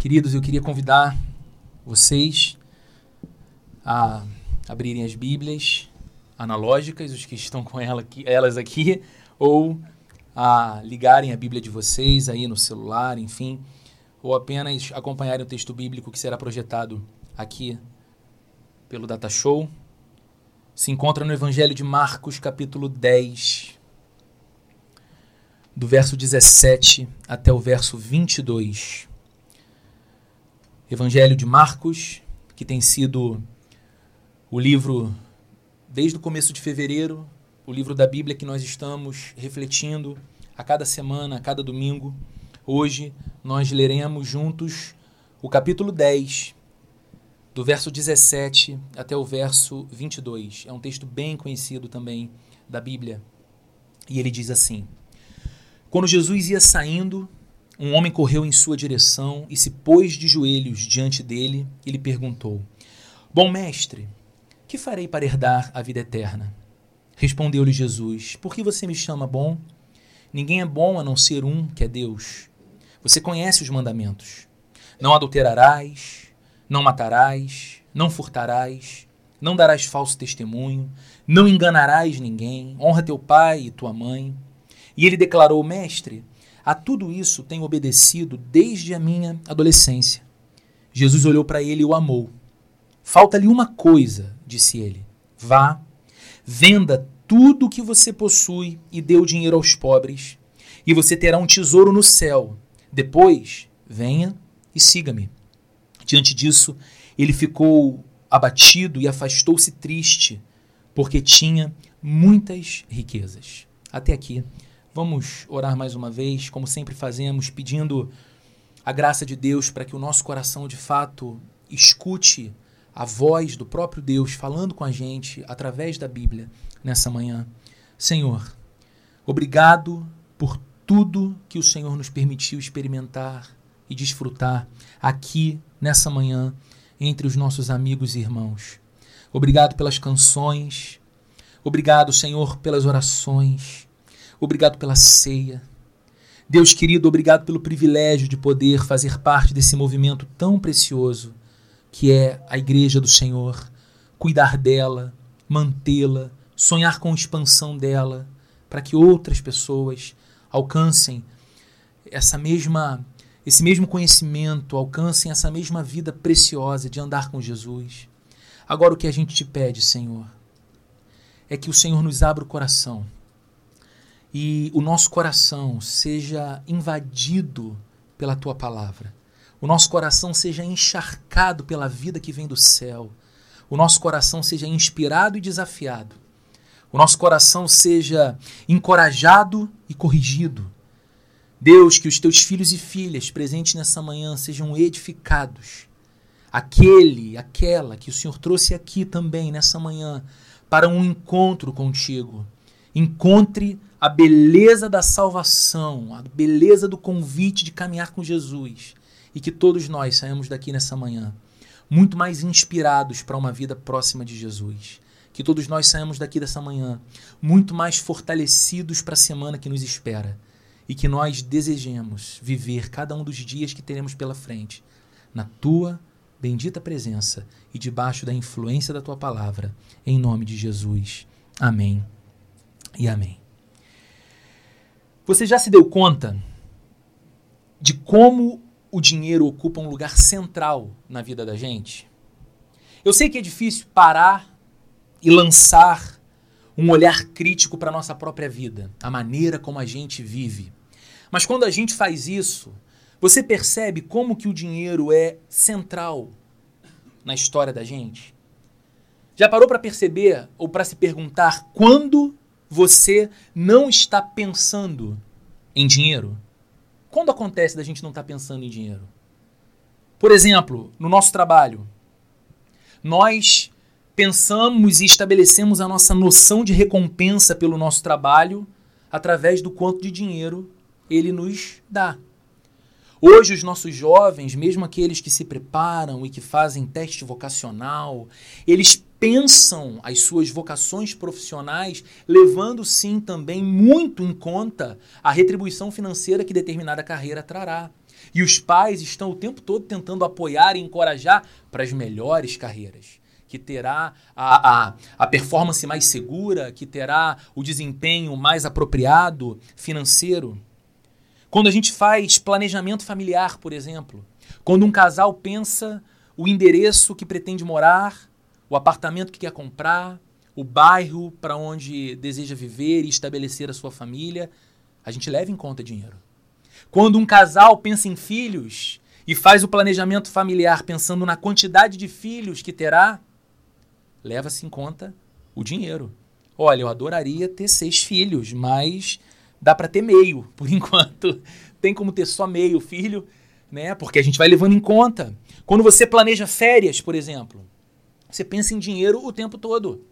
Queridos, eu queria convidar vocês a abrirem as Bíblias analógicas, os que estão com ela aqui, elas aqui, ou a ligarem a Bíblia de vocês aí no celular, enfim, ou apenas acompanharem o texto bíblico que será projetado aqui pelo Data Show. Se encontra no Evangelho de Marcos, capítulo 10, do verso 17 até o verso 22. Evangelho de Marcos, que tem sido o livro desde o começo de fevereiro, o livro da Bíblia que nós estamos refletindo a cada semana, a cada domingo. Hoje nós leremos juntos o capítulo 10, do verso 17 até o verso 22. É um texto bem conhecido também da Bíblia. E ele diz assim: Quando Jesus ia saindo, um homem correu em sua direção e se pôs de joelhos diante dele e lhe perguntou: Bom mestre, que farei para herdar a vida eterna? Respondeu-lhe Jesus: Por que você me chama bom? Ninguém é bom a não ser um, que é Deus. Você conhece os mandamentos: Não adulterarás, não matarás, não furtarás, não darás falso testemunho, não enganarás ninguém, honra teu pai e tua mãe. E ele declarou: Mestre, a tudo isso tenho obedecido desde a minha adolescência. Jesus olhou para ele e o amou. Falta-lhe uma coisa, disse ele. Vá, venda tudo o que você possui e dê o dinheiro aos pobres, e você terá um tesouro no céu. Depois, venha e siga-me. Diante disso, ele ficou abatido e afastou-se triste, porque tinha muitas riquezas. Até aqui. Vamos orar mais uma vez, como sempre fazemos, pedindo a graça de Deus para que o nosso coração de fato escute a voz do próprio Deus falando com a gente através da Bíblia nessa manhã. Senhor, obrigado por tudo que o Senhor nos permitiu experimentar e desfrutar aqui nessa manhã entre os nossos amigos e irmãos. Obrigado pelas canções, obrigado, Senhor, pelas orações. Obrigado pela ceia. Deus querido, obrigado pelo privilégio de poder fazer parte desse movimento tão precioso que é a Igreja do Senhor, cuidar dela, mantê-la, sonhar com a expansão dela, para que outras pessoas alcancem essa mesma esse mesmo conhecimento, alcancem essa mesma vida preciosa de andar com Jesus. Agora o que a gente te pede, Senhor, é que o Senhor nos abra o coração e o nosso coração seja invadido pela tua palavra. O nosso coração seja encharcado pela vida que vem do céu. O nosso coração seja inspirado e desafiado. O nosso coração seja encorajado e corrigido. Deus, que os teus filhos e filhas presentes nessa manhã sejam edificados. Aquele, aquela que o Senhor trouxe aqui também nessa manhã para um encontro contigo. Encontre a beleza da salvação, a beleza do convite de caminhar com Jesus e que todos nós saímos daqui nessa manhã muito mais inspirados para uma vida próxima de Jesus. Que todos nós saímos daqui dessa manhã muito mais fortalecidos para a semana que nos espera e que nós desejemos viver cada um dos dias que teremos pela frente na tua bendita presença e debaixo da influência da tua palavra, em nome de Jesus. Amém e amém. Você já se deu conta de como o dinheiro ocupa um lugar central na vida da gente? Eu sei que é difícil parar e lançar um olhar crítico para a nossa própria vida, a maneira como a gente vive. Mas quando a gente faz isso, você percebe como que o dinheiro é central na história da gente? Já parou para perceber ou para se perguntar quando você não está pensando em dinheiro? Quando acontece da gente não estar tá pensando em dinheiro? Por exemplo, no nosso trabalho, nós pensamos e estabelecemos a nossa noção de recompensa pelo nosso trabalho através do quanto de dinheiro ele nos dá. Hoje, os nossos jovens, mesmo aqueles que se preparam e que fazem teste vocacional, eles pensam as suas vocações profissionais, levando sim também muito em conta a retribuição financeira que determinada carreira trará. E os pais estão o tempo todo tentando apoiar e encorajar para as melhores carreiras que terá a, a, a performance mais segura, que terá o desempenho mais apropriado financeiro. Quando a gente faz planejamento familiar, por exemplo, quando um casal pensa o endereço que pretende morar, o apartamento que quer comprar, o bairro para onde deseja viver e estabelecer a sua família, a gente leva em conta dinheiro. Quando um casal pensa em filhos e faz o planejamento familiar pensando na quantidade de filhos que terá, leva-se em conta o dinheiro. Olha, eu adoraria ter seis filhos, mas dá para ter meio, por enquanto. Tem como ter só meio filho, né? Porque a gente vai levando em conta. Quando você planeja férias, por exemplo, você pensa em dinheiro o tempo todo.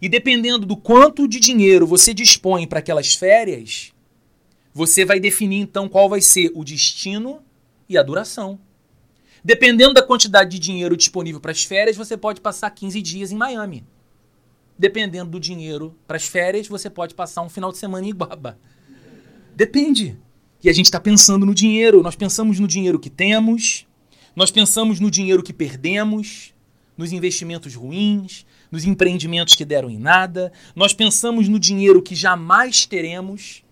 E dependendo do quanto de dinheiro você dispõe para aquelas férias, você vai definir então qual vai ser o destino e a duração. Dependendo da quantidade de dinheiro disponível para as férias, você pode passar 15 dias em Miami. Dependendo do dinheiro para as férias, você pode passar um final de semana em Iguaba. Depende. E a gente está pensando no dinheiro. Nós pensamos no dinheiro que temos, nós pensamos no dinheiro que perdemos, nos investimentos ruins, nos empreendimentos que deram em nada, nós pensamos no dinheiro que jamais teremos.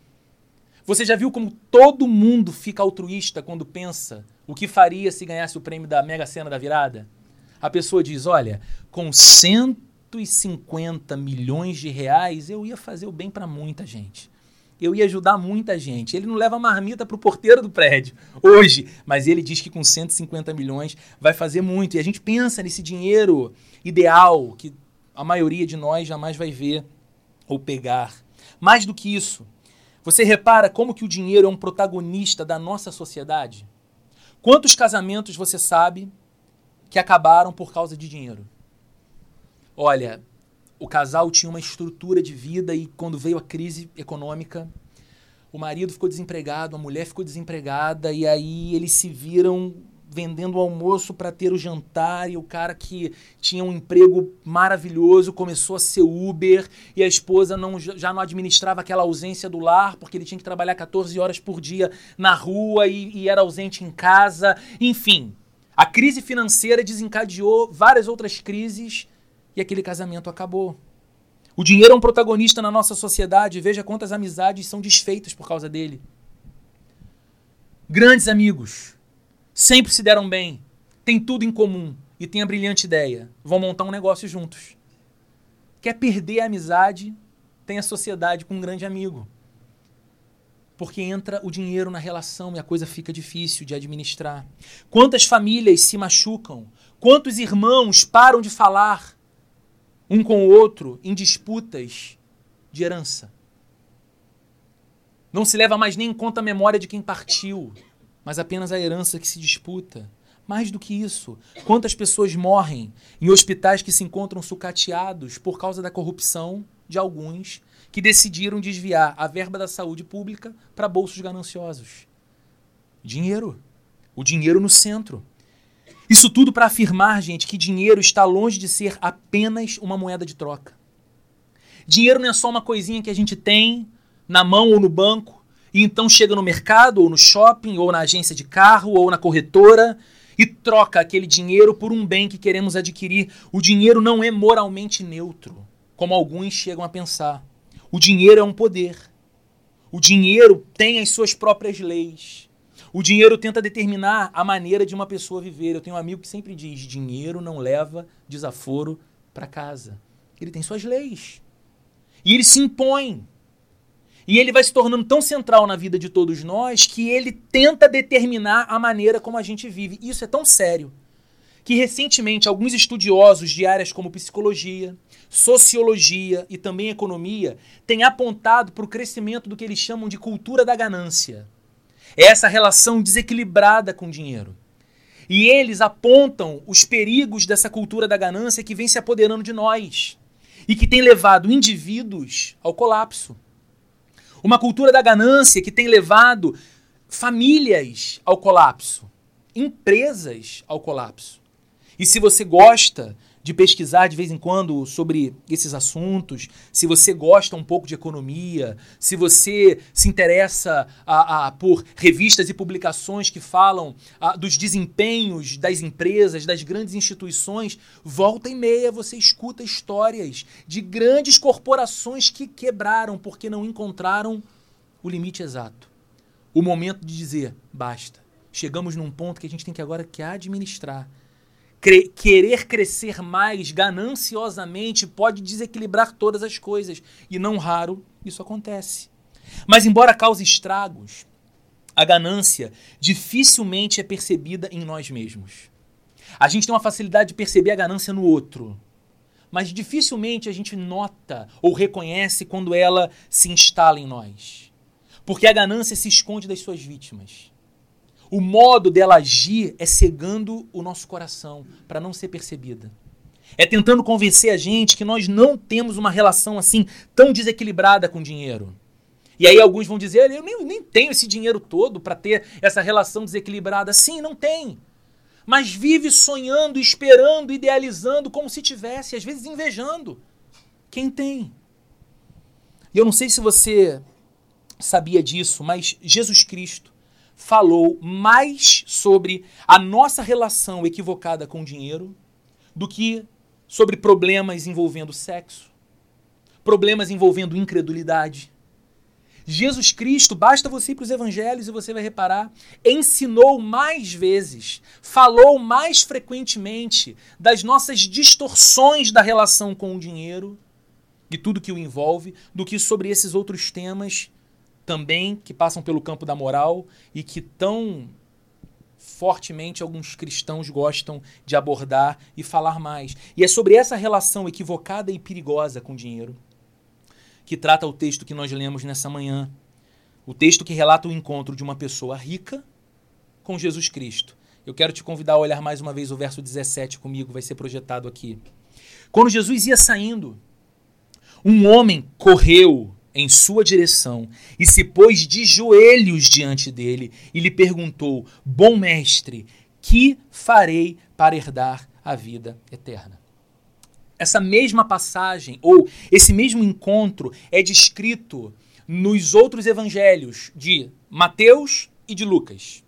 Você já viu como todo mundo fica altruísta quando pensa o que faria se ganhasse o prêmio da Mega Sena da virada? A pessoa diz: olha, com 150 milhões de reais eu ia fazer o bem para muita gente. Eu ia ajudar muita gente. Ele não leva marmita para o porteiro do prédio hoje, mas ele diz que com 150 milhões vai fazer muito. E a gente pensa nesse dinheiro ideal que a maioria de nós jamais vai ver ou pegar. Mais do que isso, você repara como que o dinheiro é um protagonista da nossa sociedade? Quantos casamentos você sabe que acabaram por causa de dinheiro? Olha, o casal tinha uma estrutura de vida e quando veio a crise econômica, o marido ficou desempregado, a mulher ficou desempregada e aí eles se viram vendendo o almoço para ter o jantar e o cara que tinha um emprego maravilhoso começou a ser Uber e a esposa não, já não administrava aquela ausência do lar porque ele tinha que trabalhar 14 horas por dia na rua e, e era ausente em casa. Enfim, a crise financeira desencadeou várias outras crises e aquele casamento acabou. O dinheiro é um protagonista na nossa sociedade. Veja quantas amizades são desfeitas por causa dele. Grandes amigos, sempre se deram bem, têm tudo em comum e têm a brilhante ideia. Vão montar um negócio juntos. Quer perder a amizade, tem a sociedade com um grande amigo. Porque entra o dinheiro na relação e a coisa fica difícil de administrar. Quantas famílias se machucam? Quantos irmãos param de falar um com o outro em disputas de herança? Não se leva mais nem em conta a memória de quem partiu mas apenas a herança que se disputa. Mais do que isso, quantas pessoas morrem em hospitais que se encontram sucateados por causa da corrupção de alguns que decidiram desviar a verba da saúde pública para bolsos gananciosos? Dinheiro. O dinheiro no centro. Isso tudo para afirmar, gente, que dinheiro está longe de ser apenas uma moeda de troca. Dinheiro não é só uma coisinha que a gente tem na mão ou no banco e então chega no mercado, ou no shopping, ou na agência de carro, ou na corretora e troca aquele dinheiro por um bem que queremos adquirir. O dinheiro não é moralmente neutro, como alguns chegam a pensar. O dinheiro é um poder. O dinheiro tem as suas próprias leis. O dinheiro tenta determinar a maneira de uma pessoa viver. Eu tenho um amigo que sempre diz: dinheiro não leva desaforo para casa. Ele tem suas leis. E ele se impõe. E ele vai se tornando tão central na vida de todos nós que ele tenta determinar a maneira como a gente vive. Isso é tão sério que recentemente alguns estudiosos de áreas como psicologia, sociologia e também economia têm apontado para o crescimento do que eles chamam de cultura da ganância. É essa relação desequilibrada com o dinheiro. E eles apontam os perigos dessa cultura da ganância que vem se apoderando de nós e que tem levado indivíduos ao colapso. Uma cultura da ganância que tem levado famílias ao colapso, empresas ao colapso. E se você gosta de pesquisar de vez em quando sobre esses assuntos, se você gosta um pouco de economia, se você se interessa a, a por revistas e publicações que falam a, dos desempenhos das empresas, das grandes instituições, volta e meia você escuta histórias de grandes corporações que quebraram porque não encontraram o limite exato. O momento de dizer basta. Chegamos num ponto que a gente tem que agora que administrar Cre querer crescer mais gananciosamente pode desequilibrar todas as coisas. E não raro isso acontece. Mas, embora cause estragos, a ganância dificilmente é percebida em nós mesmos. A gente tem uma facilidade de perceber a ganância no outro, mas dificilmente a gente nota ou reconhece quando ela se instala em nós. Porque a ganância se esconde das suas vítimas. O modo dela agir é cegando o nosso coração para não ser percebida. É tentando convencer a gente que nós não temos uma relação assim tão desequilibrada com o dinheiro. E aí alguns vão dizer, eu nem, nem tenho esse dinheiro todo para ter essa relação desequilibrada. Sim, não tem. Mas vive sonhando, esperando, idealizando como se tivesse, às vezes invejando. Quem tem? E eu não sei se você sabia disso, mas Jesus Cristo falou mais sobre a nossa relação equivocada com o dinheiro do que sobre problemas envolvendo sexo, problemas envolvendo incredulidade. Jesus Cristo, basta você ir para os evangelhos e você vai reparar, ensinou mais vezes, falou mais frequentemente das nossas distorções da relação com o dinheiro e tudo que o envolve, do que sobre esses outros temas também que passam pelo campo da moral e que tão fortemente alguns cristãos gostam de abordar e falar mais. E é sobre essa relação equivocada e perigosa com o dinheiro que trata o texto que nós lemos nessa manhã. O texto que relata o encontro de uma pessoa rica com Jesus Cristo. Eu quero te convidar a olhar mais uma vez o verso 17 comigo, vai ser projetado aqui. Quando Jesus ia saindo, um homem correu em sua direção e se pôs de joelhos diante dele e lhe perguntou: Bom mestre, que farei para herdar a vida eterna? Essa mesma passagem, ou esse mesmo encontro, é descrito nos outros evangelhos de Mateus e de Lucas.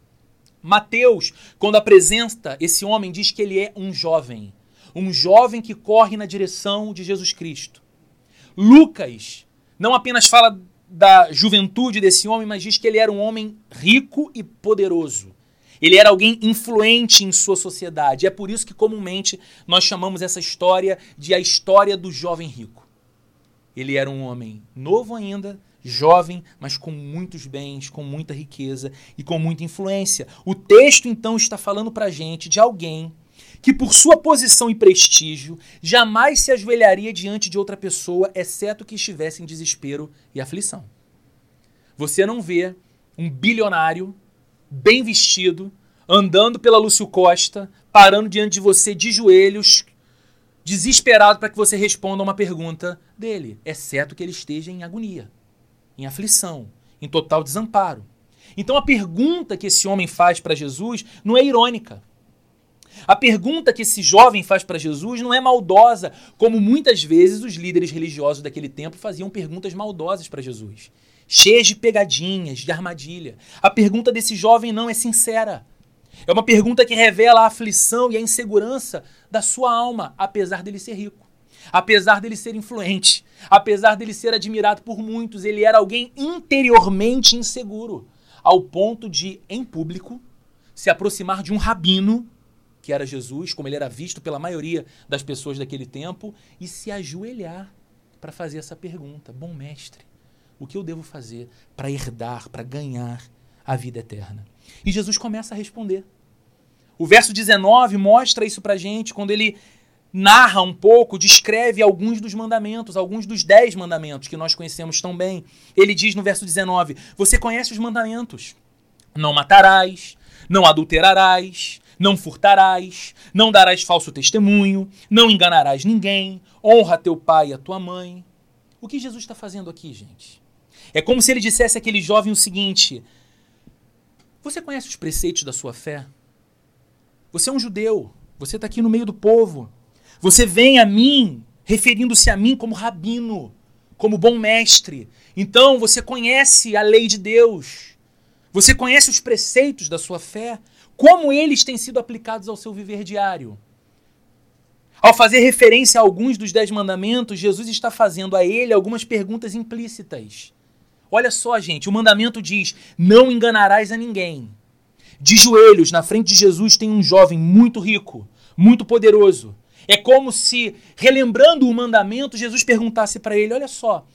Mateus, quando apresenta esse homem, diz que ele é um jovem, um jovem que corre na direção de Jesus Cristo. Lucas não apenas fala da juventude desse homem, mas diz que ele era um homem rico e poderoso. Ele era alguém influente em sua sociedade. É por isso que comumente nós chamamos essa história de a história do jovem rico. Ele era um homem novo ainda, jovem, mas com muitos bens, com muita riqueza e com muita influência. O texto então está falando para gente de alguém que por sua posição e prestígio jamais se ajoelharia diante de outra pessoa, exceto que estivesse em desespero e aflição. Você não vê um bilionário bem vestido andando pela Lúcio Costa, parando diante de você de joelhos, desesperado para que você responda uma pergunta dele, exceto que ele esteja em agonia, em aflição, em total desamparo. Então a pergunta que esse homem faz para Jesus não é irônica. A pergunta que esse jovem faz para Jesus não é maldosa, como muitas vezes os líderes religiosos daquele tempo faziam perguntas maldosas para Jesus, cheias de pegadinhas, de armadilha. A pergunta desse jovem não é sincera. É uma pergunta que revela a aflição e a insegurança da sua alma, apesar dele ser rico. Apesar dele ser influente, apesar dele ser admirado por muitos, ele era alguém interiormente inseguro, ao ponto de, em público, se aproximar de um rabino que era Jesus, como ele era visto pela maioria das pessoas daquele tempo, e se ajoelhar para fazer essa pergunta: Bom mestre, o que eu devo fazer para herdar, para ganhar a vida eterna? E Jesus começa a responder. O verso 19 mostra isso para gente, quando ele narra um pouco, descreve alguns dos mandamentos, alguns dos dez mandamentos que nós conhecemos tão bem. Ele diz no verso 19: Você conhece os mandamentos? Não matarás, não adulterarás, não furtarás, não darás falso testemunho, não enganarás ninguém, honra teu pai e a tua mãe. O que Jesus está fazendo aqui, gente? É como se ele dissesse àquele jovem o seguinte: Você conhece os preceitos da sua fé? Você é um judeu, você está aqui no meio do povo. Você vem a mim, referindo-se a mim como rabino, como bom mestre. Então você conhece a lei de Deus. Você conhece os preceitos da sua fé, como eles têm sido aplicados ao seu viver diário. Ao fazer referência a alguns dos dez mandamentos, Jesus está fazendo a ele algumas perguntas implícitas. Olha só, gente, o mandamento diz: não enganarás a ninguém. De joelhos na frente de Jesus tem um jovem muito rico, muito poderoso. É como se, relembrando o mandamento, Jesus perguntasse para ele: Olha só,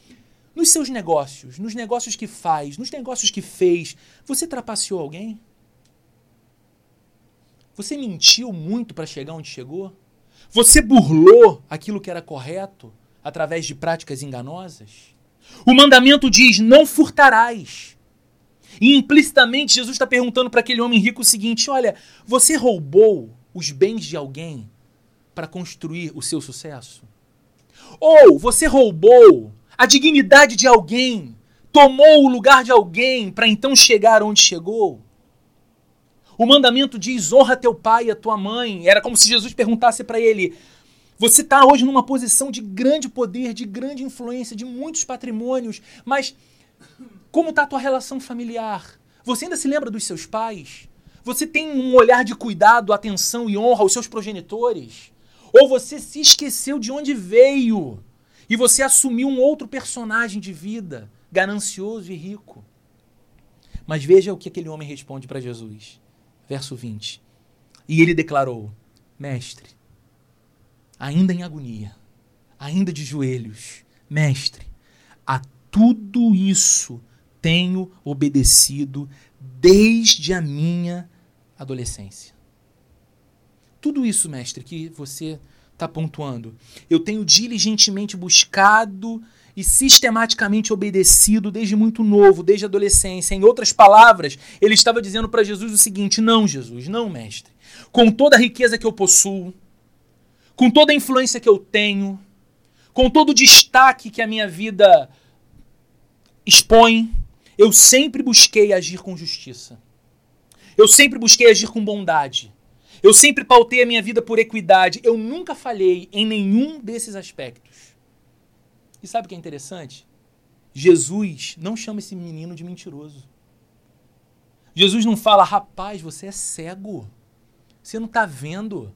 nos seus negócios, nos negócios que faz, nos negócios que fez, você trapaceou alguém? Você mentiu muito para chegar onde chegou? Você burlou aquilo que era correto através de práticas enganosas? O mandamento diz: não furtarás. E implicitamente Jesus está perguntando para aquele homem rico o seguinte: olha, você roubou os bens de alguém para construir o seu sucesso? Ou você roubou a dignidade de alguém, tomou o lugar de alguém para então chegar onde chegou? O mandamento diz: honra teu pai e a tua mãe. Era como se Jesus perguntasse para ele: você está hoje numa posição de grande poder, de grande influência, de muitos patrimônios, mas como está a tua relação familiar? Você ainda se lembra dos seus pais? Você tem um olhar de cuidado, atenção e honra aos seus progenitores? Ou você se esqueceu de onde veio e você assumiu um outro personagem de vida, ganancioso e rico? Mas veja o que aquele homem responde para Jesus verso 20. E ele declarou: Mestre, ainda em agonia, ainda de joelhos, Mestre, a tudo isso tenho obedecido desde a minha adolescência. Tudo isso, mestre, que você está pontuando, eu tenho diligentemente buscado e sistematicamente obedecido desde muito novo, desde a adolescência. Em outras palavras, ele estava dizendo para Jesus o seguinte: Não, Jesus, não, mestre. Com toda a riqueza que eu possuo, com toda a influência que eu tenho, com todo o destaque que a minha vida expõe, eu sempre busquei agir com justiça. Eu sempre busquei agir com bondade. Eu sempre pautei a minha vida por equidade. Eu nunca falhei em nenhum desses aspectos. E sabe o que é interessante? Jesus não chama esse menino de mentiroso. Jesus não fala, rapaz, você é cego. Você não está vendo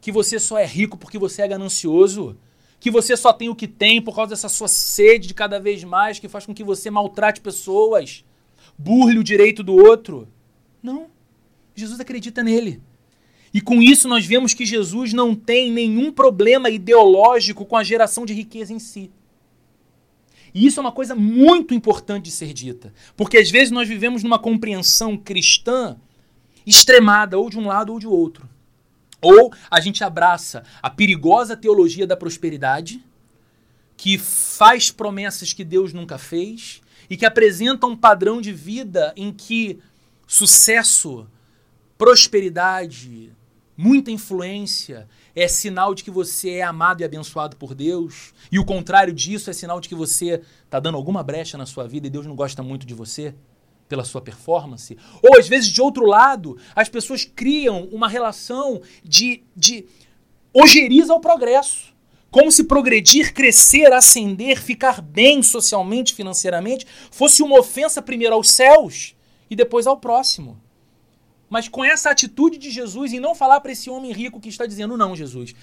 que você só é rico porque você é ganancioso. Que você só tem o que tem por causa dessa sua sede de cada vez mais que faz com que você maltrate pessoas, burle o direito do outro. Não. Jesus acredita nele. E com isso nós vemos que Jesus não tem nenhum problema ideológico com a geração de riqueza em si. E isso é uma coisa muito importante de ser dita, porque às vezes nós vivemos numa compreensão cristã extremada, ou de um lado ou de outro. Ou a gente abraça a perigosa teologia da prosperidade, que faz promessas que Deus nunca fez e que apresenta um padrão de vida em que sucesso, prosperidade, muita influência é sinal de que você é amado e abençoado por Deus, e o contrário disso é sinal de que você está dando alguma brecha na sua vida e Deus não gosta muito de você pela sua performance. Ou às vezes, de outro lado, as pessoas criam uma relação de, de ojeriza ao progresso. Como se progredir, crescer, ascender, ficar bem socialmente, financeiramente, fosse uma ofensa primeiro aos céus e depois ao próximo. Mas com essa atitude de Jesus em não falar para esse homem rico que está dizendo: não, Jesus,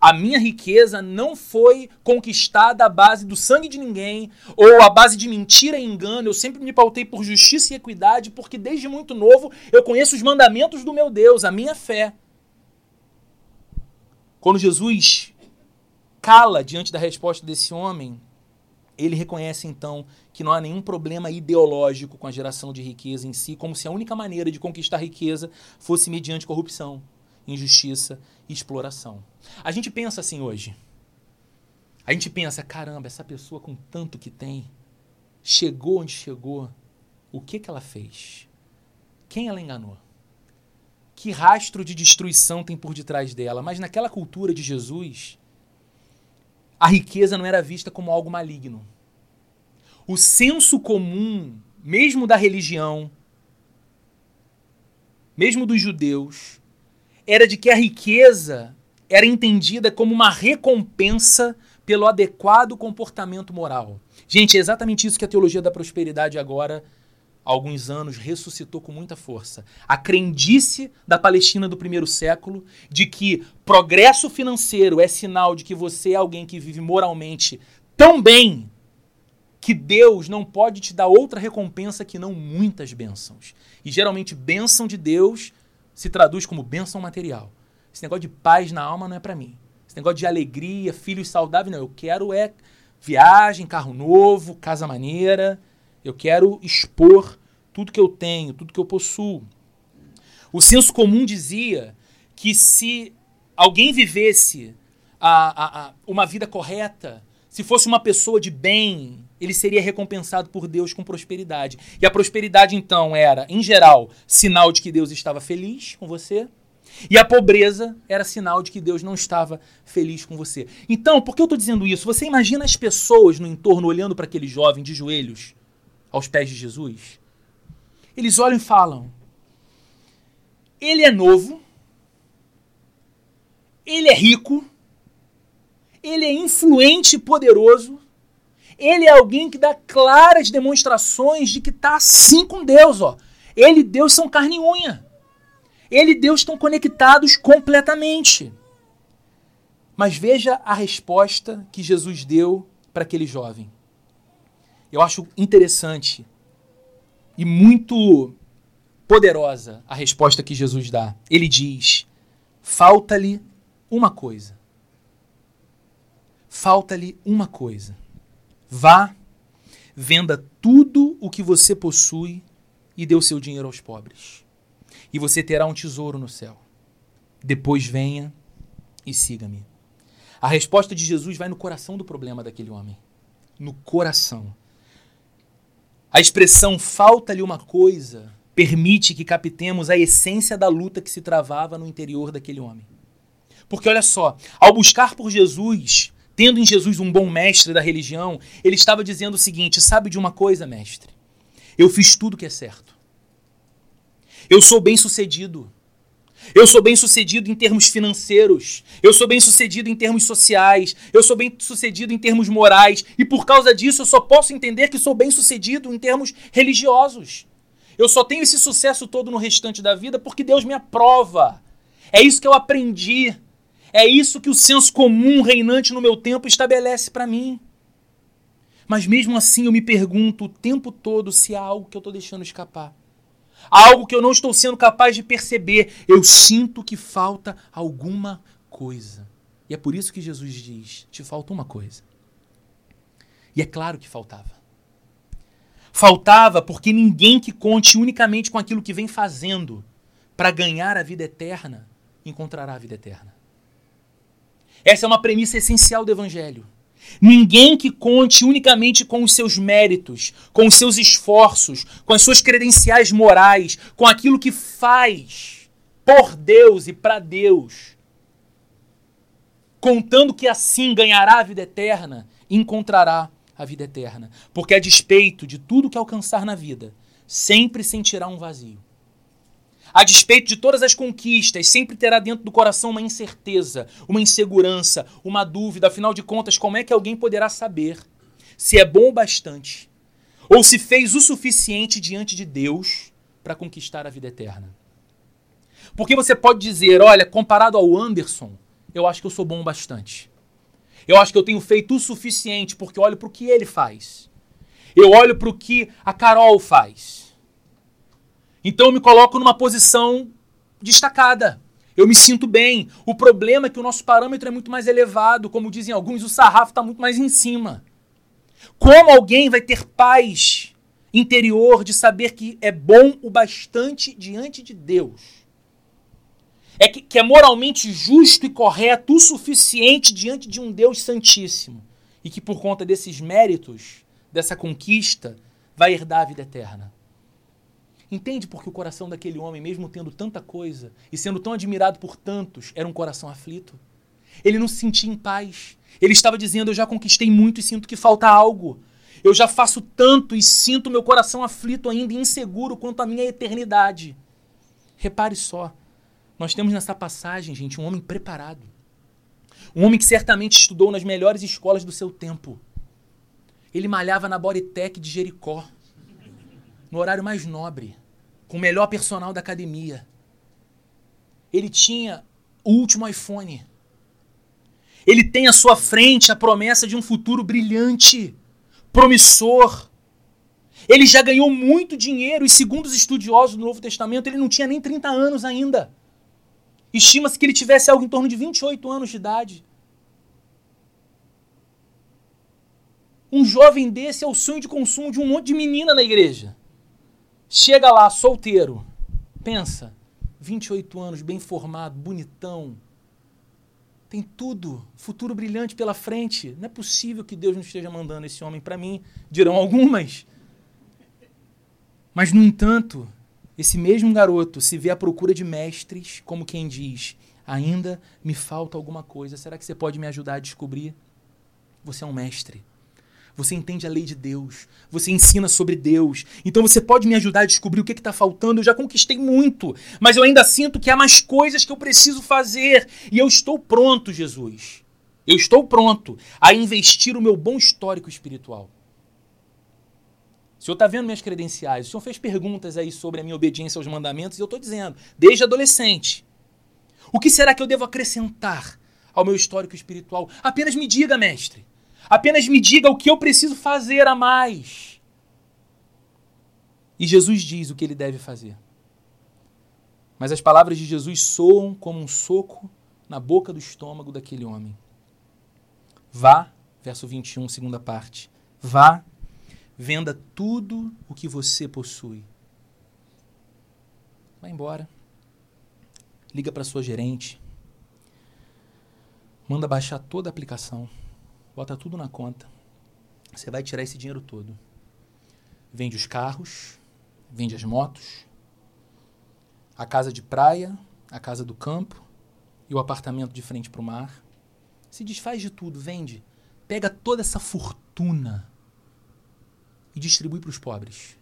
a minha riqueza não foi conquistada à base do sangue de ninguém ou à base de mentira e engano. Eu sempre me pautei por justiça e equidade, porque desde muito novo eu conheço os mandamentos do meu Deus, a minha fé. Quando Jesus cala diante da resposta desse homem, ele reconhece então que não há nenhum problema ideológico com a geração de riqueza em si, como se a única maneira de conquistar riqueza fosse mediante corrupção, injustiça e exploração. A gente pensa assim hoje. A gente pensa, caramba, essa pessoa com tanto que tem, chegou onde chegou, o que, que ela fez? Quem ela enganou? Que rastro de destruição tem por detrás dela? Mas naquela cultura de Jesus, a riqueza não era vista como algo maligno. O senso comum, mesmo da religião, mesmo dos judeus, era de que a riqueza era entendida como uma recompensa pelo adequado comportamento moral. Gente, é exatamente isso que a teologia da prosperidade agora, alguns anos, ressuscitou com muita força. A crendice da Palestina do primeiro século de que progresso financeiro é sinal de que você é alguém que vive moralmente tão bem que Deus não pode te dar outra recompensa que não muitas bênçãos. E geralmente bênção de Deus se traduz como bênção material. Esse negócio de paz na alma não é para mim. Esse negócio de alegria, filhos saudáveis, não. Eu quero é viagem, carro novo, casa maneira. Eu quero expor tudo que eu tenho, tudo que eu possuo. O senso comum dizia que se alguém vivesse a, a, a, uma vida correta, se fosse uma pessoa de bem, ele seria recompensado por Deus com prosperidade. E a prosperidade, então, era, em geral, sinal de que Deus estava feliz com você e a pobreza era sinal de que Deus não estava feliz com você. Então, por que eu estou dizendo isso? Você imagina as pessoas no entorno olhando para aquele jovem de joelhos aos pés de Jesus? Eles olham e falam: ele é novo, ele é rico, ele é influente e poderoso, ele é alguém que dá claras demonstrações de que está assim com Deus. Ó. Ele e Deus são carne e unha. Ele e Deus estão conectados completamente. Mas veja a resposta que Jesus deu para aquele jovem. Eu acho interessante e muito poderosa a resposta que Jesus dá. Ele diz: falta-lhe uma coisa. Falta-lhe uma coisa. Vá, venda tudo o que você possui e dê o seu dinheiro aos pobres e você terá um tesouro no céu. Depois venha e siga-me. A resposta de Jesus vai no coração do problema daquele homem. No coração. A expressão falta-lhe uma coisa permite que captemos a essência da luta que se travava no interior daquele homem. Porque olha só, ao buscar por Jesus, tendo em Jesus um bom mestre da religião, ele estava dizendo o seguinte: sabe de uma coisa, mestre? Eu fiz tudo que é certo. Eu sou bem sucedido. Eu sou bem sucedido em termos financeiros. Eu sou bem sucedido em termos sociais. Eu sou bem sucedido em termos morais. E por causa disso eu só posso entender que sou bem sucedido em termos religiosos. Eu só tenho esse sucesso todo no restante da vida porque Deus me aprova. É isso que eu aprendi. É isso que o senso comum reinante no meu tempo estabelece para mim. Mas mesmo assim eu me pergunto o tempo todo se há algo que eu estou deixando escapar algo que eu não estou sendo capaz de perceber. Eu sinto que falta alguma coisa. E é por isso que Jesus diz: te falta uma coisa. E é claro que faltava. Faltava porque ninguém que conte unicamente com aquilo que vem fazendo para ganhar a vida eterna encontrará a vida eterna. Essa é uma premissa essencial do Evangelho. Ninguém que conte unicamente com os seus méritos, com os seus esforços, com as suas credenciais morais, com aquilo que faz por Deus e para Deus, contando que assim ganhará a vida eterna, encontrará a vida eterna. Porque a despeito de tudo que alcançar na vida, sempre sentirá um vazio. A despeito de todas as conquistas, sempre terá dentro do coração uma incerteza, uma insegurança, uma dúvida. Afinal de contas, como é que alguém poderá saber se é bom o bastante ou se fez o suficiente diante de Deus para conquistar a vida eterna? Porque você pode dizer, olha, comparado ao Anderson, eu acho que eu sou bom o bastante. Eu acho que eu tenho feito o suficiente porque olho para o que ele faz. Eu olho para o que a Carol faz. Então eu me coloco numa posição destacada. Eu me sinto bem. O problema é que o nosso parâmetro é muito mais elevado. Como dizem alguns, o sarrafo está muito mais em cima. Como alguém vai ter paz interior de saber que é bom o bastante diante de Deus? É que, que é moralmente justo e correto o suficiente diante de um Deus Santíssimo. E que por conta desses méritos, dessa conquista, vai herdar a vida eterna. Entende porque o coração daquele homem, mesmo tendo tanta coisa e sendo tão admirado por tantos, era um coração aflito? Ele não se sentia em paz. Ele estava dizendo: Eu já conquistei muito e sinto que falta algo. Eu já faço tanto e sinto meu coração aflito ainda e inseguro quanto a minha eternidade. Repare só, nós temos nessa passagem, gente, um homem preparado. Um homem que certamente estudou nas melhores escolas do seu tempo. Ele malhava na Bodytech de Jericó, no horário mais nobre, com o melhor personal da academia. Ele tinha o último iPhone. Ele tem à sua frente a promessa de um futuro brilhante, promissor. Ele já ganhou muito dinheiro e, segundo os estudiosos do Novo Testamento, ele não tinha nem 30 anos ainda. Estima-se que ele tivesse algo em torno de 28 anos de idade. Um jovem desse é o sonho de consumo de um monte de menina na igreja. Chega lá, solteiro. Pensa, 28 anos, bem formado, bonitão. Tem tudo, futuro brilhante pela frente. Não é possível que Deus não esteja mandando esse homem para mim, dirão algumas. Mas, no entanto, esse mesmo garoto se vê à procura de mestres, como quem diz: ainda me falta alguma coisa. Será que você pode me ajudar a descobrir? Você é um mestre. Você entende a lei de Deus. Você ensina sobre Deus. Então você pode me ajudar a descobrir o que está faltando. Eu já conquistei muito, mas eu ainda sinto que há mais coisas que eu preciso fazer. E eu estou pronto, Jesus. Eu estou pronto a investir o meu bom histórico espiritual. O senhor está vendo minhas credenciais. O senhor fez perguntas aí sobre a minha obediência aos mandamentos e eu estou dizendo, desde adolescente. O que será que eu devo acrescentar ao meu histórico espiritual? Apenas me diga, mestre. Apenas me diga o que eu preciso fazer a mais. E Jesus diz o que ele deve fazer. Mas as palavras de Jesus soam como um soco na boca do estômago daquele homem. Vá, verso 21, segunda parte. Vá Venda tudo o que você possui. Vai embora. Liga para sua gerente. Manda baixar toda a aplicação. Bota tudo na conta. Você vai tirar esse dinheiro todo. Vende os carros, vende as motos, a casa de praia, a casa do campo e o apartamento de frente para o mar. Se desfaz de tudo, vende. Pega toda essa fortuna e distribui para os pobres.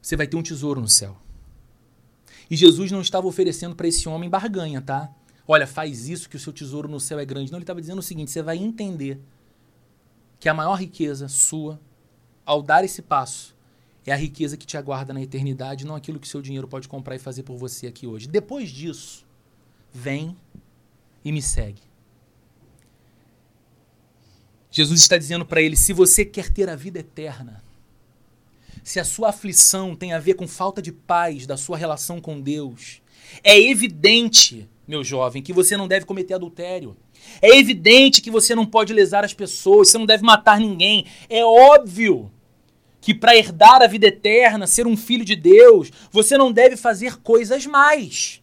Você vai ter um tesouro no céu. E Jesus não estava oferecendo para esse homem barganha, tá? Olha, faz isso que o seu tesouro no céu é grande. Não, ele estava dizendo o seguinte: você vai entender que a maior riqueza sua, ao dar esse passo, é a riqueza que te aguarda na eternidade, não aquilo que seu dinheiro pode comprar e fazer por você aqui hoje. Depois disso, vem e me segue. Jesus está dizendo para ele: se você quer ter a vida eterna, se a sua aflição tem a ver com falta de paz da sua relação com Deus, é evidente, meu jovem, que você não deve cometer adultério. É evidente que você não pode lesar as pessoas, você não deve matar ninguém. É óbvio que para herdar a vida eterna, ser um filho de Deus, você não deve fazer coisas mais.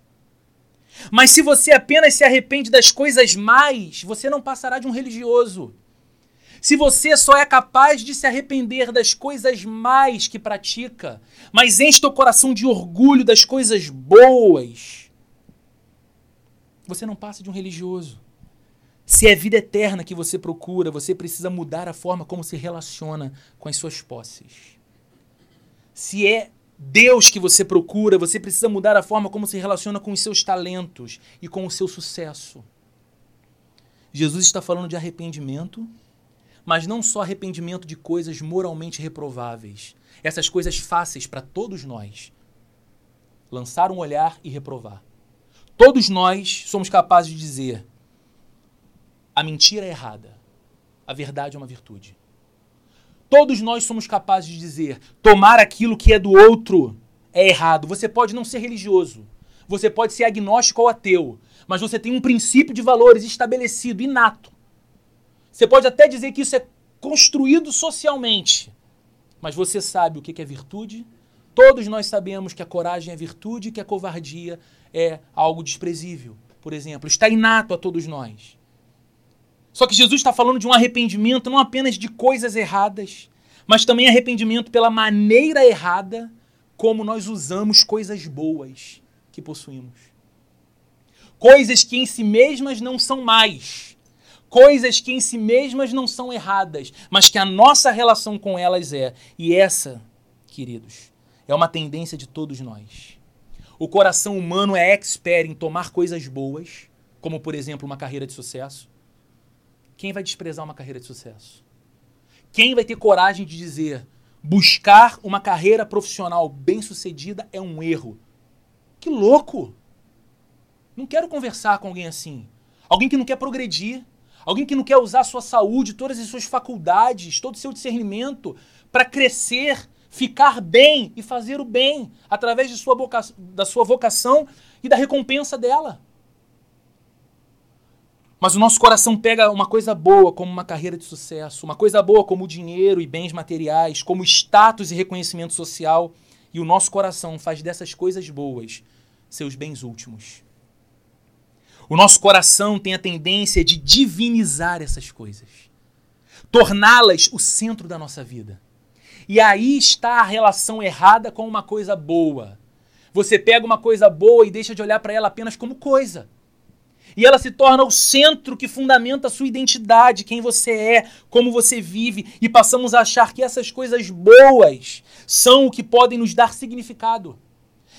Mas se você apenas se arrepende das coisas mais, você não passará de um religioso. Se você só é capaz de se arrepender das coisas mais que pratica, mas enche teu coração de orgulho das coisas boas, você não passa de um religioso. Se é vida eterna que você procura, você precisa mudar a forma como se relaciona com as suas posses. Se é Deus que você procura, você precisa mudar a forma como se relaciona com os seus talentos e com o seu sucesso. Jesus está falando de arrependimento mas não só arrependimento de coisas moralmente reprováveis, essas coisas fáceis para todos nós. Lançar um olhar e reprovar. Todos nós somos capazes de dizer: a mentira é errada, a verdade é uma virtude. Todos nós somos capazes de dizer: tomar aquilo que é do outro é errado. Você pode não ser religioso, você pode ser agnóstico ou ateu, mas você tem um princípio de valores estabelecido, inato. Você pode até dizer que isso é construído socialmente, mas você sabe o que é virtude? Todos nós sabemos que a coragem é virtude e que a covardia é algo desprezível, por exemplo. Está inato a todos nós. Só que Jesus está falando de um arrependimento não apenas de coisas erradas, mas também arrependimento pela maneira errada como nós usamos coisas boas que possuímos. Coisas que em si mesmas não são mais, coisas que em si mesmas não são erradas, mas que a nossa relação com elas é. E essa, queridos, é uma tendência de todos nós. O coração humano é expert em tomar coisas boas, como por exemplo uma carreira de sucesso? Quem vai desprezar uma carreira de sucesso? Quem vai ter coragem de dizer buscar uma carreira profissional bem-sucedida é um erro? Que louco! Não quero conversar com alguém assim. Alguém que não quer progredir, alguém que não quer usar a sua saúde, todas as suas faculdades, todo o seu discernimento para crescer, ficar bem e fazer o bem através de sua da sua vocação e da recompensa dela. Mas o nosso coração pega uma coisa boa como uma carreira de sucesso, uma coisa boa como dinheiro e bens materiais, como status e reconhecimento social, e o nosso coração faz dessas coisas boas seus bens últimos. O nosso coração tem a tendência de divinizar essas coisas, torná-las o centro da nossa vida. E aí está a relação errada com uma coisa boa. Você pega uma coisa boa e deixa de olhar para ela apenas como coisa. E ela se torna o centro que fundamenta a sua identidade, quem você é, como você vive, e passamos a achar que essas coisas boas são o que podem nos dar significado.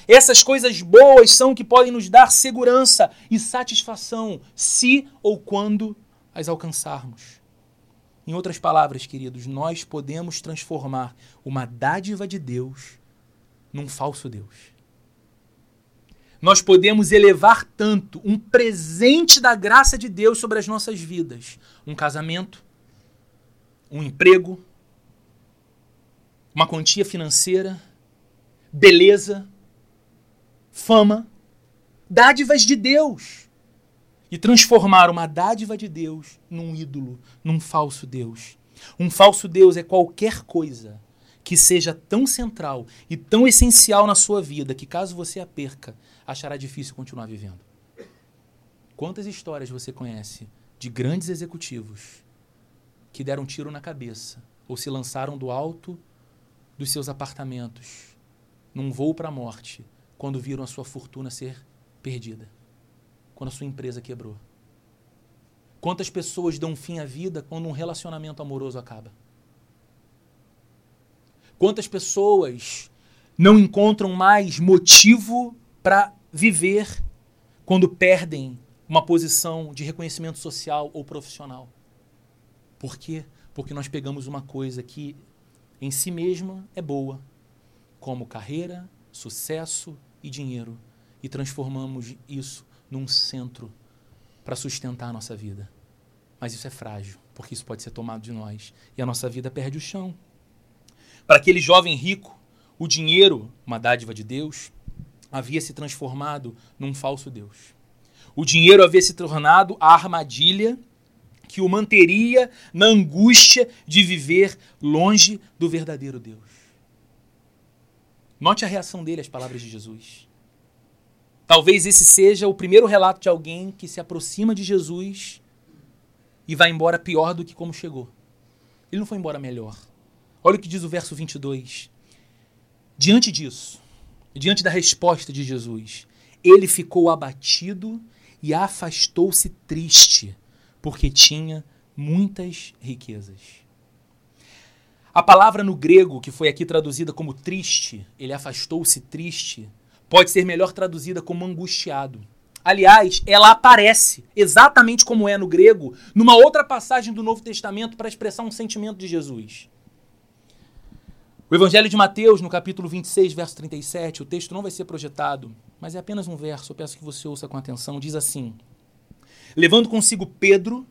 Essas coisas boas são o que podem nos dar segurança e satisfação, se ou quando as alcançarmos. Em outras palavras, queridos, nós podemos transformar uma dádiva de Deus num falso Deus nós podemos elevar tanto um presente da graça de Deus sobre as nossas vidas. Um casamento, um emprego, uma quantia financeira, beleza, fama, dádivas de Deus. E transformar uma dádiva de Deus num ídolo, num falso Deus. Um falso Deus é qualquer coisa que seja tão central e tão essencial na sua vida que, caso você a perca, achará difícil continuar vivendo. Quantas histórias você conhece de grandes executivos que deram tiro na cabeça ou se lançaram do alto dos seus apartamentos num voo para a morte quando viram a sua fortuna ser perdida, quando a sua empresa quebrou? Quantas pessoas dão fim à vida quando um relacionamento amoroso acaba? Quantas pessoas não encontram mais motivo para viver quando perdem uma posição de reconhecimento social ou profissional? Por quê? Porque nós pegamos uma coisa que em si mesma é boa, como carreira, sucesso e dinheiro, e transformamos isso num centro para sustentar a nossa vida. Mas isso é frágil, porque isso pode ser tomado de nós e a nossa vida perde o chão. Para aquele jovem rico, o dinheiro, uma dádiva de Deus, havia se transformado num falso Deus. O dinheiro havia se tornado a armadilha que o manteria na angústia de viver longe do verdadeiro Deus. Note a reação dele às palavras de Jesus. Talvez esse seja o primeiro relato de alguém que se aproxima de Jesus e vai embora pior do que como chegou. Ele não foi embora melhor. Olha o que diz o verso 22. Diante disso, diante da resposta de Jesus, ele ficou abatido e afastou-se triste, porque tinha muitas riquezas. A palavra no grego, que foi aqui traduzida como triste, ele afastou-se triste, pode ser melhor traduzida como angustiado. Aliás, ela aparece exatamente como é no grego, numa outra passagem do Novo Testamento para expressar um sentimento de Jesus. O Evangelho de Mateus, no capítulo 26, verso 37, o texto não vai ser projetado, mas é apenas um verso, eu peço que você ouça com atenção. Diz assim: Levando consigo Pedro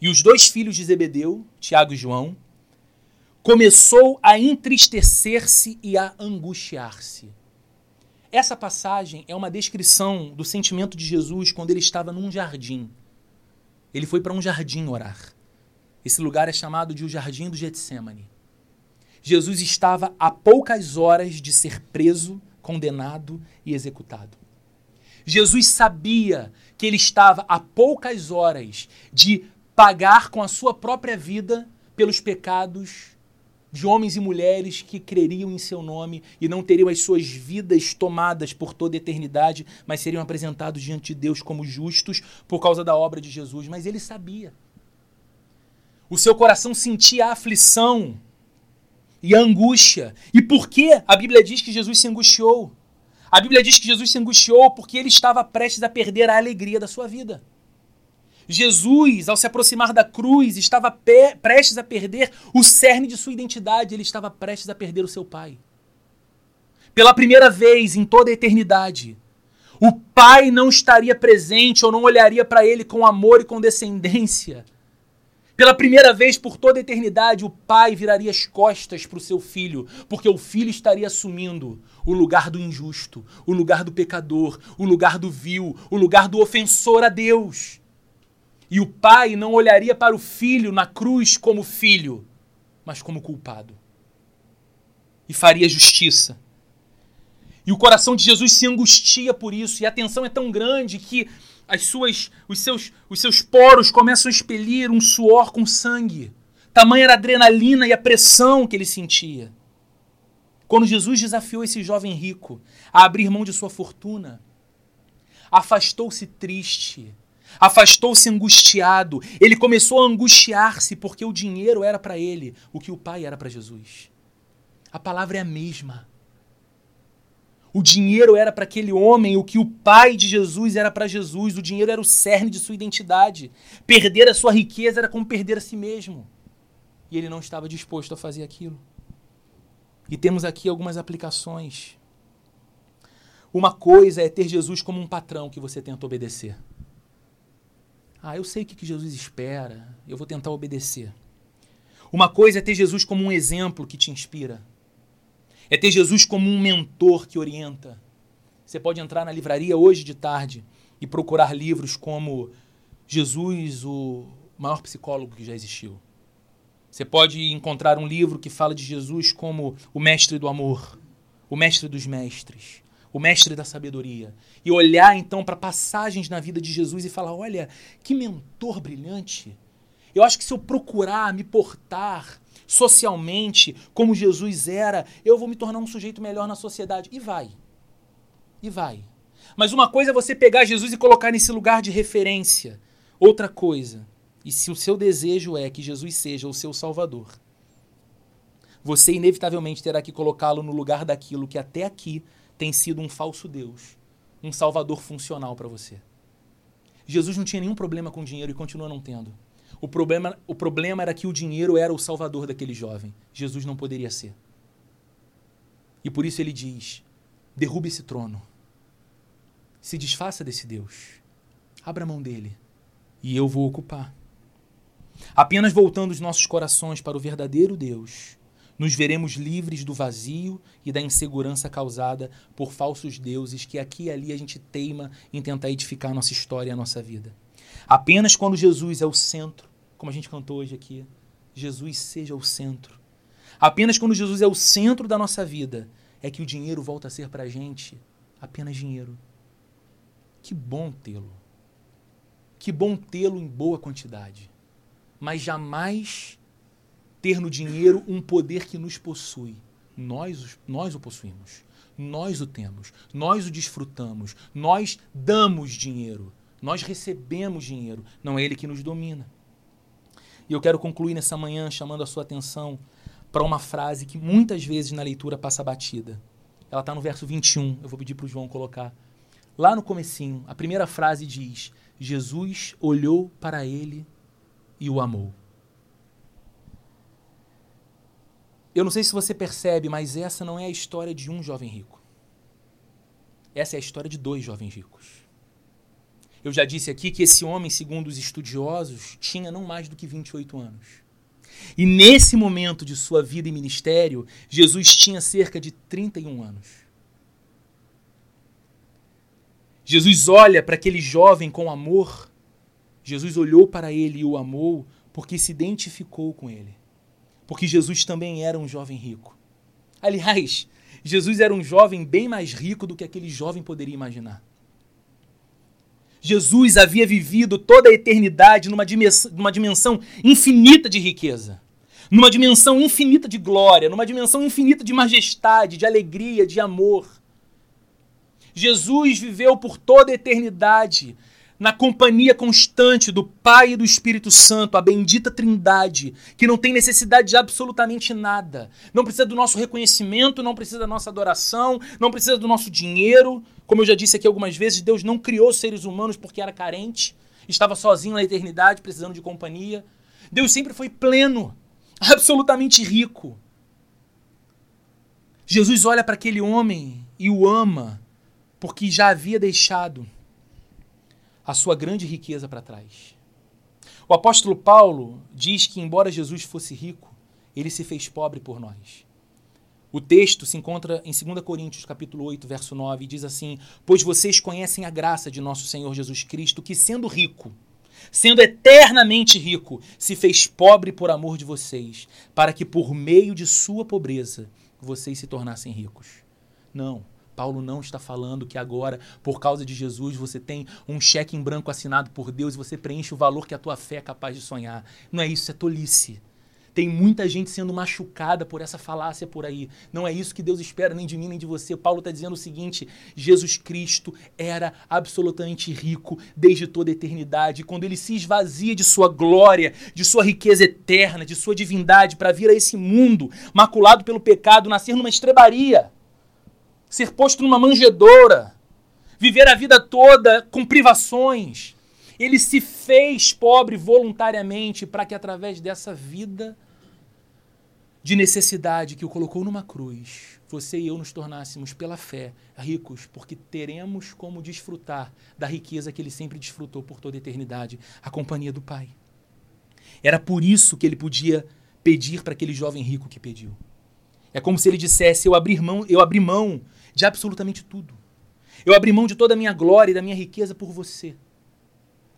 e os dois filhos de Zebedeu, Tiago e João, começou a entristecer-se e a angustiar-se. Essa passagem é uma descrição do sentimento de Jesus quando ele estava num jardim. Ele foi para um jardim orar. Esse lugar é chamado de o Jardim do Getsemane. Jesus estava a poucas horas de ser preso, condenado e executado. Jesus sabia que ele estava a poucas horas de pagar com a sua própria vida pelos pecados de homens e mulheres que creriam em seu nome e não teriam as suas vidas tomadas por toda eternidade, mas seriam apresentados diante de Deus como justos por causa da obra de Jesus. Mas ele sabia. O seu coração sentia a aflição e a angústia. E por que a Bíblia diz que Jesus se angustiou? A Bíblia diz que Jesus se angustiou porque ele estava prestes a perder a alegria da sua vida. Jesus, ao se aproximar da cruz, estava prestes a perder o cerne de sua identidade, ele estava prestes a perder o seu pai. Pela primeira vez em toda a eternidade, o pai não estaria presente ou não olharia para ele com amor e com descendência. Pela primeira vez por toda a eternidade, o pai viraria as costas para o seu filho, porque o filho estaria assumindo o lugar do injusto, o lugar do pecador, o lugar do vil, o lugar do ofensor a Deus. E o pai não olharia para o filho na cruz como filho, mas como culpado. E faria justiça. E o coração de Jesus se angustia por isso, e a tensão é tão grande que as suas, os, seus, os seus poros começam a expelir um suor com sangue. Tamanha era a adrenalina e a pressão que ele sentia. Quando Jesus desafiou esse jovem rico a abrir mão de sua fortuna, afastou-se triste, afastou-se angustiado. Ele começou a angustiar-se porque o dinheiro era para ele o que o pai era para Jesus. A palavra é a mesma. O dinheiro era para aquele homem o que o pai de Jesus era para Jesus. O dinheiro era o cerne de sua identidade. Perder a sua riqueza era como perder a si mesmo. E ele não estava disposto a fazer aquilo. E temos aqui algumas aplicações. Uma coisa é ter Jesus como um patrão que você tenta obedecer. Ah, eu sei o que Jesus espera, eu vou tentar obedecer. Uma coisa é ter Jesus como um exemplo que te inspira. É ter Jesus como um mentor que orienta. Você pode entrar na livraria hoje de tarde e procurar livros como Jesus, o maior psicólogo que já existiu. Você pode encontrar um livro que fala de Jesus como o mestre do amor, o mestre dos mestres, o mestre da sabedoria, e olhar então para passagens na vida de Jesus e falar: olha, que mentor brilhante. Eu acho que se eu procurar me portar socialmente como Jesus era, eu vou me tornar um sujeito melhor na sociedade. E vai. E vai. Mas uma coisa é você pegar Jesus e colocar nesse lugar de referência. Outra coisa, e se o seu desejo é que Jesus seja o seu Salvador, você inevitavelmente terá que colocá-lo no lugar daquilo que até aqui tem sido um falso Deus, um Salvador funcional para você. Jesus não tinha nenhum problema com dinheiro e continua não tendo. O problema, o problema era que o dinheiro era o salvador daquele jovem. Jesus não poderia ser. E por isso ele diz: derrube esse trono. Se desfaça desse Deus. Abra a mão dele. E eu vou ocupar. Apenas voltando os nossos corações para o verdadeiro Deus, nos veremos livres do vazio e da insegurança causada por falsos deuses que aqui e ali a gente teima em tentar edificar a nossa história e a nossa vida. Apenas quando Jesus é o centro, como a gente cantou hoje aqui, Jesus seja o centro. Apenas quando Jesus é o centro da nossa vida é que o dinheiro volta a ser para a gente apenas dinheiro. Que bom tê-lo. Que bom tê-lo em boa quantidade. Mas jamais ter no dinheiro um poder que nos possui. Nós, nós o possuímos. Nós o temos. Nós o desfrutamos. Nós damos dinheiro. Nós recebemos dinheiro. Não é ele que nos domina. E eu quero concluir nessa manhã chamando a sua atenção para uma frase que muitas vezes na leitura passa batida. Ela está no verso 21. Eu vou pedir para o João colocar. Lá no comecinho, a primeira frase diz: Jesus olhou para ele e o amou. Eu não sei se você percebe, mas essa não é a história de um jovem rico. Essa é a história de dois jovens ricos. Eu já disse aqui que esse homem, segundo os estudiosos, tinha não mais do que 28 anos. E nesse momento de sua vida e ministério, Jesus tinha cerca de 31 anos. Jesus olha para aquele jovem com amor. Jesus olhou para ele e o amou porque se identificou com ele porque Jesus também era um jovem rico. Aliás, Jesus era um jovem bem mais rico do que aquele jovem poderia imaginar. Jesus havia vivido toda a eternidade numa dimensão, numa dimensão infinita de riqueza, numa dimensão infinita de glória, numa dimensão infinita de majestade, de alegria, de amor. Jesus viveu por toda a eternidade na companhia constante do Pai e do Espírito Santo, a bendita Trindade, que não tem necessidade de absolutamente nada. Não precisa do nosso reconhecimento, não precisa da nossa adoração, não precisa do nosso dinheiro. Como eu já disse aqui algumas vezes, Deus não criou seres humanos porque era carente. estava sozinho na eternidade, precisando de companhia. Deus sempre foi pleno, absolutamente rico. Jesus olha para aquele homem e o ama, porque já havia deixado a sua grande riqueza para trás. O apóstolo Paulo diz que, embora Jesus fosse rico, ele se fez pobre por nós. O texto se encontra em 2 Coríntios, capítulo 8, verso 9, e diz assim: Pois vocês conhecem a graça de nosso Senhor Jesus Cristo, que sendo rico, sendo eternamente rico, se fez pobre por amor de vocês, para que por meio de sua pobreza vocês se tornassem ricos. Não. Paulo não está falando que agora, por causa de Jesus, você tem um cheque em branco assinado por Deus e você preenche o valor que a tua fé é capaz de sonhar. Não é isso, é tolice. Tem muita gente sendo machucada por essa falácia por aí. Não é isso que Deus espera nem de mim nem de você. Paulo está dizendo o seguinte: Jesus Cristo era absolutamente rico desde toda a eternidade. Quando ele se esvazia de sua glória, de sua riqueza eterna, de sua divindade, para vir a esse mundo maculado pelo pecado, nascer numa estrebaria, ser posto numa manjedoura, viver a vida toda com privações ele se fez pobre voluntariamente para que através dessa vida de necessidade que o colocou numa cruz, você e eu nos tornássemos pela fé ricos, porque teremos como desfrutar da riqueza que ele sempre desfrutou por toda a eternidade, a companhia do Pai. Era por isso que ele podia pedir para aquele jovem rico que pediu. É como se ele dissesse: Eu abri mão, eu abri mão de absolutamente tudo. Eu abri mão de toda a minha glória e da minha riqueza por você.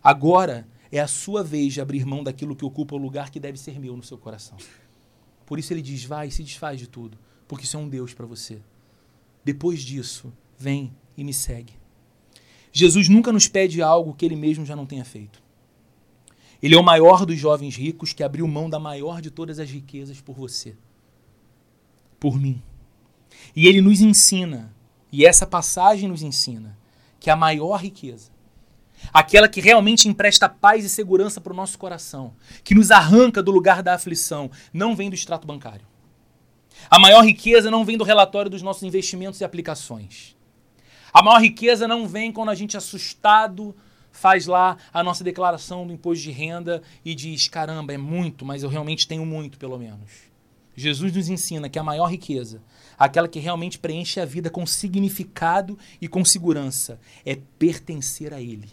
Agora é a sua vez de abrir mão daquilo que ocupa o lugar que deve ser meu no seu coração. Por isso ele diz: vai, se desfaz de tudo, porque isso é um Deus para você. Depois disso, vem e me segue. Jesus nunca nos pede algo que ele mesmo já não tenha feito. Ele é o maior dos jovens ricos que abriu mão da maior de todas as riquezas por você, por mim. E ele nos ensina, e essa passagem nos ensina, que a maior riqueza aquela que realmente empresta paz e segurança para o nosso coração, que nos arranca do lugar da aflição, não vem do extrato bancário. A maior riqueza não vem do relatório dos nossos investimentos e aplicações. A maior riqueza não vem quando a gente assustado faz lá a nossa declaração do imposto de renda e diz: caramba, é muito, mas eu realmente tenho muito, pelo menos. Jesus nos ensina que a maior riqueza, aquela que realmente preenche a vida com significado e com segurança, é pertencer a Ele.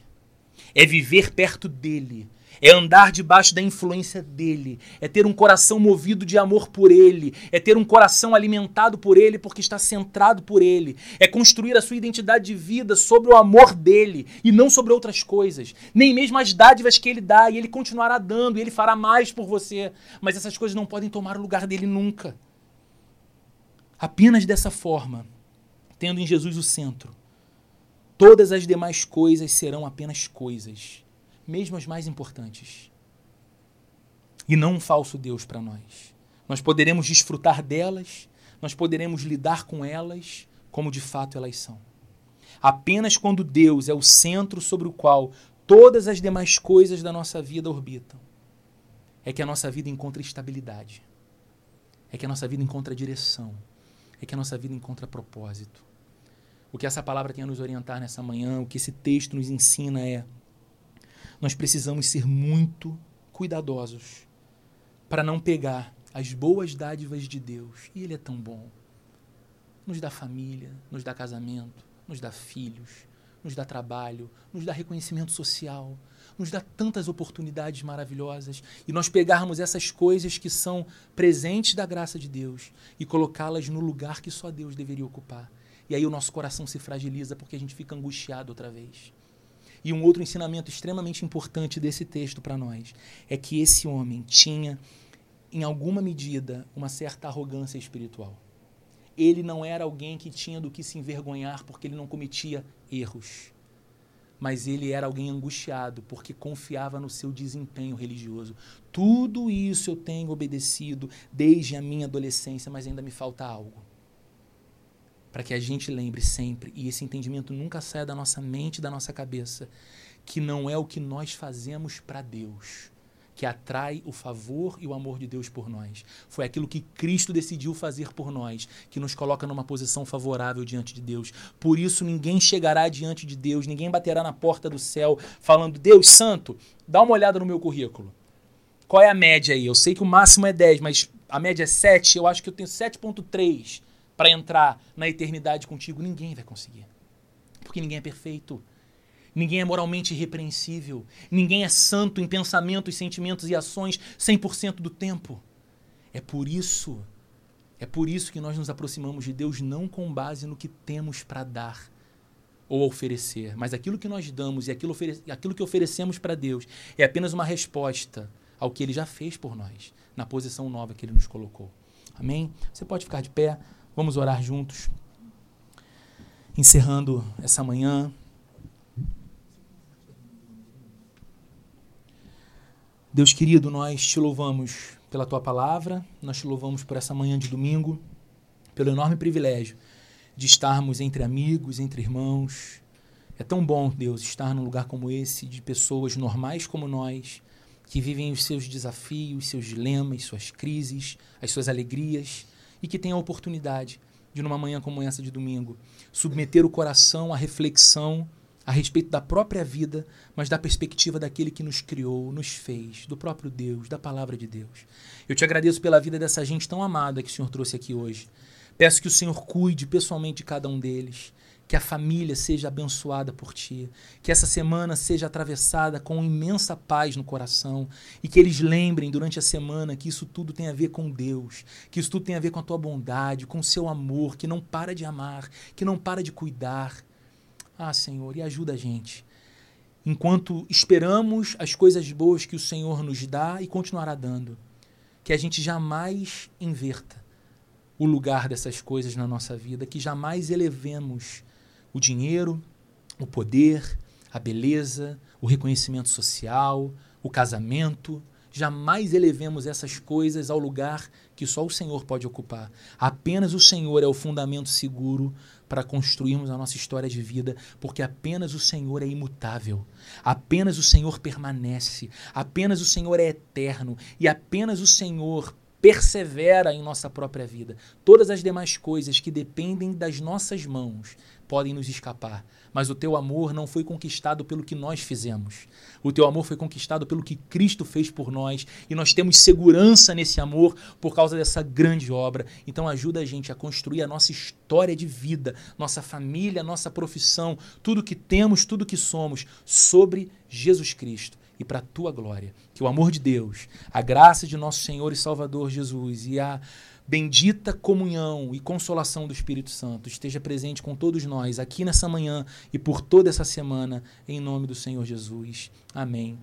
É viver perto dele, é andar debaixo da influência dele, é ter um coração movido de amor por ele, é ter um coração alimentado por ele porque está centrado por ele, é construir a sua identidade de vida sobre o amor dele e não sobre outras coisas, nem mesmo as dádivas que ele dá e ele continuará dando e ele fará mais por você, mas essas coisas não podem tomar o lugar dele nunca. Apenas dessa forma, tendo em Jesus o centro, Todas as demais coisas serão apenas coisas, mesmo as mais importantes. E não um falso Deus para nós. Nós poderemos desfrutar delas, nós poderemos lidar com elas como de fato elas são. Apenas quando Deus é o centro sobre o qual todas as demais coisas da nossa vida orbitam, é que a nossa vida encontra estabilidade, é que a nossa vida encontra direção, é que a nossa vida encontra propósito. O que essa palavra tem a nos orientar nessa manhã, o que esse texto nos ensina é: nós precisamos ser muito cuidadosos para não pegar as boas dádivas de Deus. E Ele é tão bom. Nos dá família, nos dá casamento, nos dá filhos, nos dá trabalho, nos dá reconhecimento social, nos dá tantas oportunidades maravilhosas. E nós pegarmos essas coisas que são presentes da graça de Deus e colocá-las no lugar que só Deus deveria ocupar. E aí o nosso coração se fragiliza porque a gente fica angustiado outra vez. E um outro ensinamento extremamente importante desse texto para nós é que esse homem tinha, em alguma medida, uma certa arrogância espiritual. Ele não era alguém que tinha do que se envergonhar porque ele não cometia erros. Mas ele era alguém angustiado porque confiava no seu desempenho religioso. Tudo isso eu tenho obedecido desde a minha adolescência, mas ainda me falta algo para que a gente lembre sempre, e esse entendimento nunca saia da nossa mente da nossa cabeça, que não é o que nós fazemos para Deus que atrai o favor e o amor de Deus por nós. Foi aquilo que Cristo decidiu fazer por nós, que nos coloca numa posição favorável diante de Deus. Por isso ninguém chegará diante de Deus, ninguém baterá na porta do céu falando: Deus Santo, dá uma olhada no meu currículo. Qual é a média aí? Eu sei que o máximo é 10, mas a média é 7, eu acho que eu tenho 7.3 para entrar na eternidade contigo. Ninguém vai conseguir. Porque ninguém é perfeito. Ninguém é moralmente irrepreensível. Ninguém é santo em pensamentos, sentimentos e ações 100% do tempo. É por isso, é por isso que nós nos aproximamos de Deus não com base no que temos para dar ou oferecer, mas aquilo que nós damos e aquilo, aquilo que oferecemos para Deus é apenas uma resposta ao que Ele já fez por nós, na posição nova que Ele nos colocou. Amém? Você pode ficar de pé, vamos orar juntos. Encerrando essa manhã. Deus querido, nós te louvamos pela tua palavra, nós te louvamos por essa manhã de domingo, pelo enorme privilégio de estarmos entre amigos, entre irmãos. É tão bom, Deus, estar num lugar como esse, de pessoas normais como nós, que vivem os seus desafios, seus dilemas, suas crises, as suas alegrias, e que têm a oportunidade de, numa manhã como essa de domingo, submeter o coração à reflexão a respeito da própria vida, mas da perspectiva daquele que nos criou, nos fez, do próprio Deus, da palavra de Deus. Eu te agradeço pela vida dessa gente tão amada que o Senhor trouxe aqui hoje. Peço que o Senhor cuide pessoalmente de cada um deles, que a família seja abençoada por ti, que essa semana seja atravessada com imensa paz no coração. E que eles lembrem durante a semana que isso tudo tem a ver com Deus, que isso tudo tem a ver com a tua bondade, com o seu amor, que não para de amar, que não para de cuidar. Ah, Senhor, e ajuda a gente. Enquanto esperamos as coisas boas que o Senhor nos dá e continuará dando, que a gente jamais inverta o lugar dessas coisas na nossa vida, que jamais elevemos o dinheiro, o poder, a beleza, o reconhecimento social, o casamento, jamais elevemos essas coisas ao lugar que só o Senhor pode ocupar. Apenas o Senhor é o fundamento seguro para construirmos a nossa história de vida, porque apenas o Senhor é imutável, apenas o Senhor permanece, apenas o Senhor é eterno e apenas o Senhor persevera em nossa própria vida. Todas as demais coisas que dependem das nossas mãos podem nos escapar, mas o teu amor não foi conquistado pelo que nós fizemos. O teu amor foi conquistado pelo que Cristo fez por nós e nós temos segurança nesse amor por causa dessa grande obra. Então ajuda a gente a construir a nossa história de vida, nossa família, nossa profissão, tudo que temos, tudo que somos sobre Jesus Cristo e para a tua glória. Que o amor de Deus, a graça de nosso Senhor e Salvador Jesus e a bendita comunhão e consolação do Espírito Santo esteja presente com todos nós aqui nessa manhã e por toda essa semana, em nome do Senhor Jesus. Amém.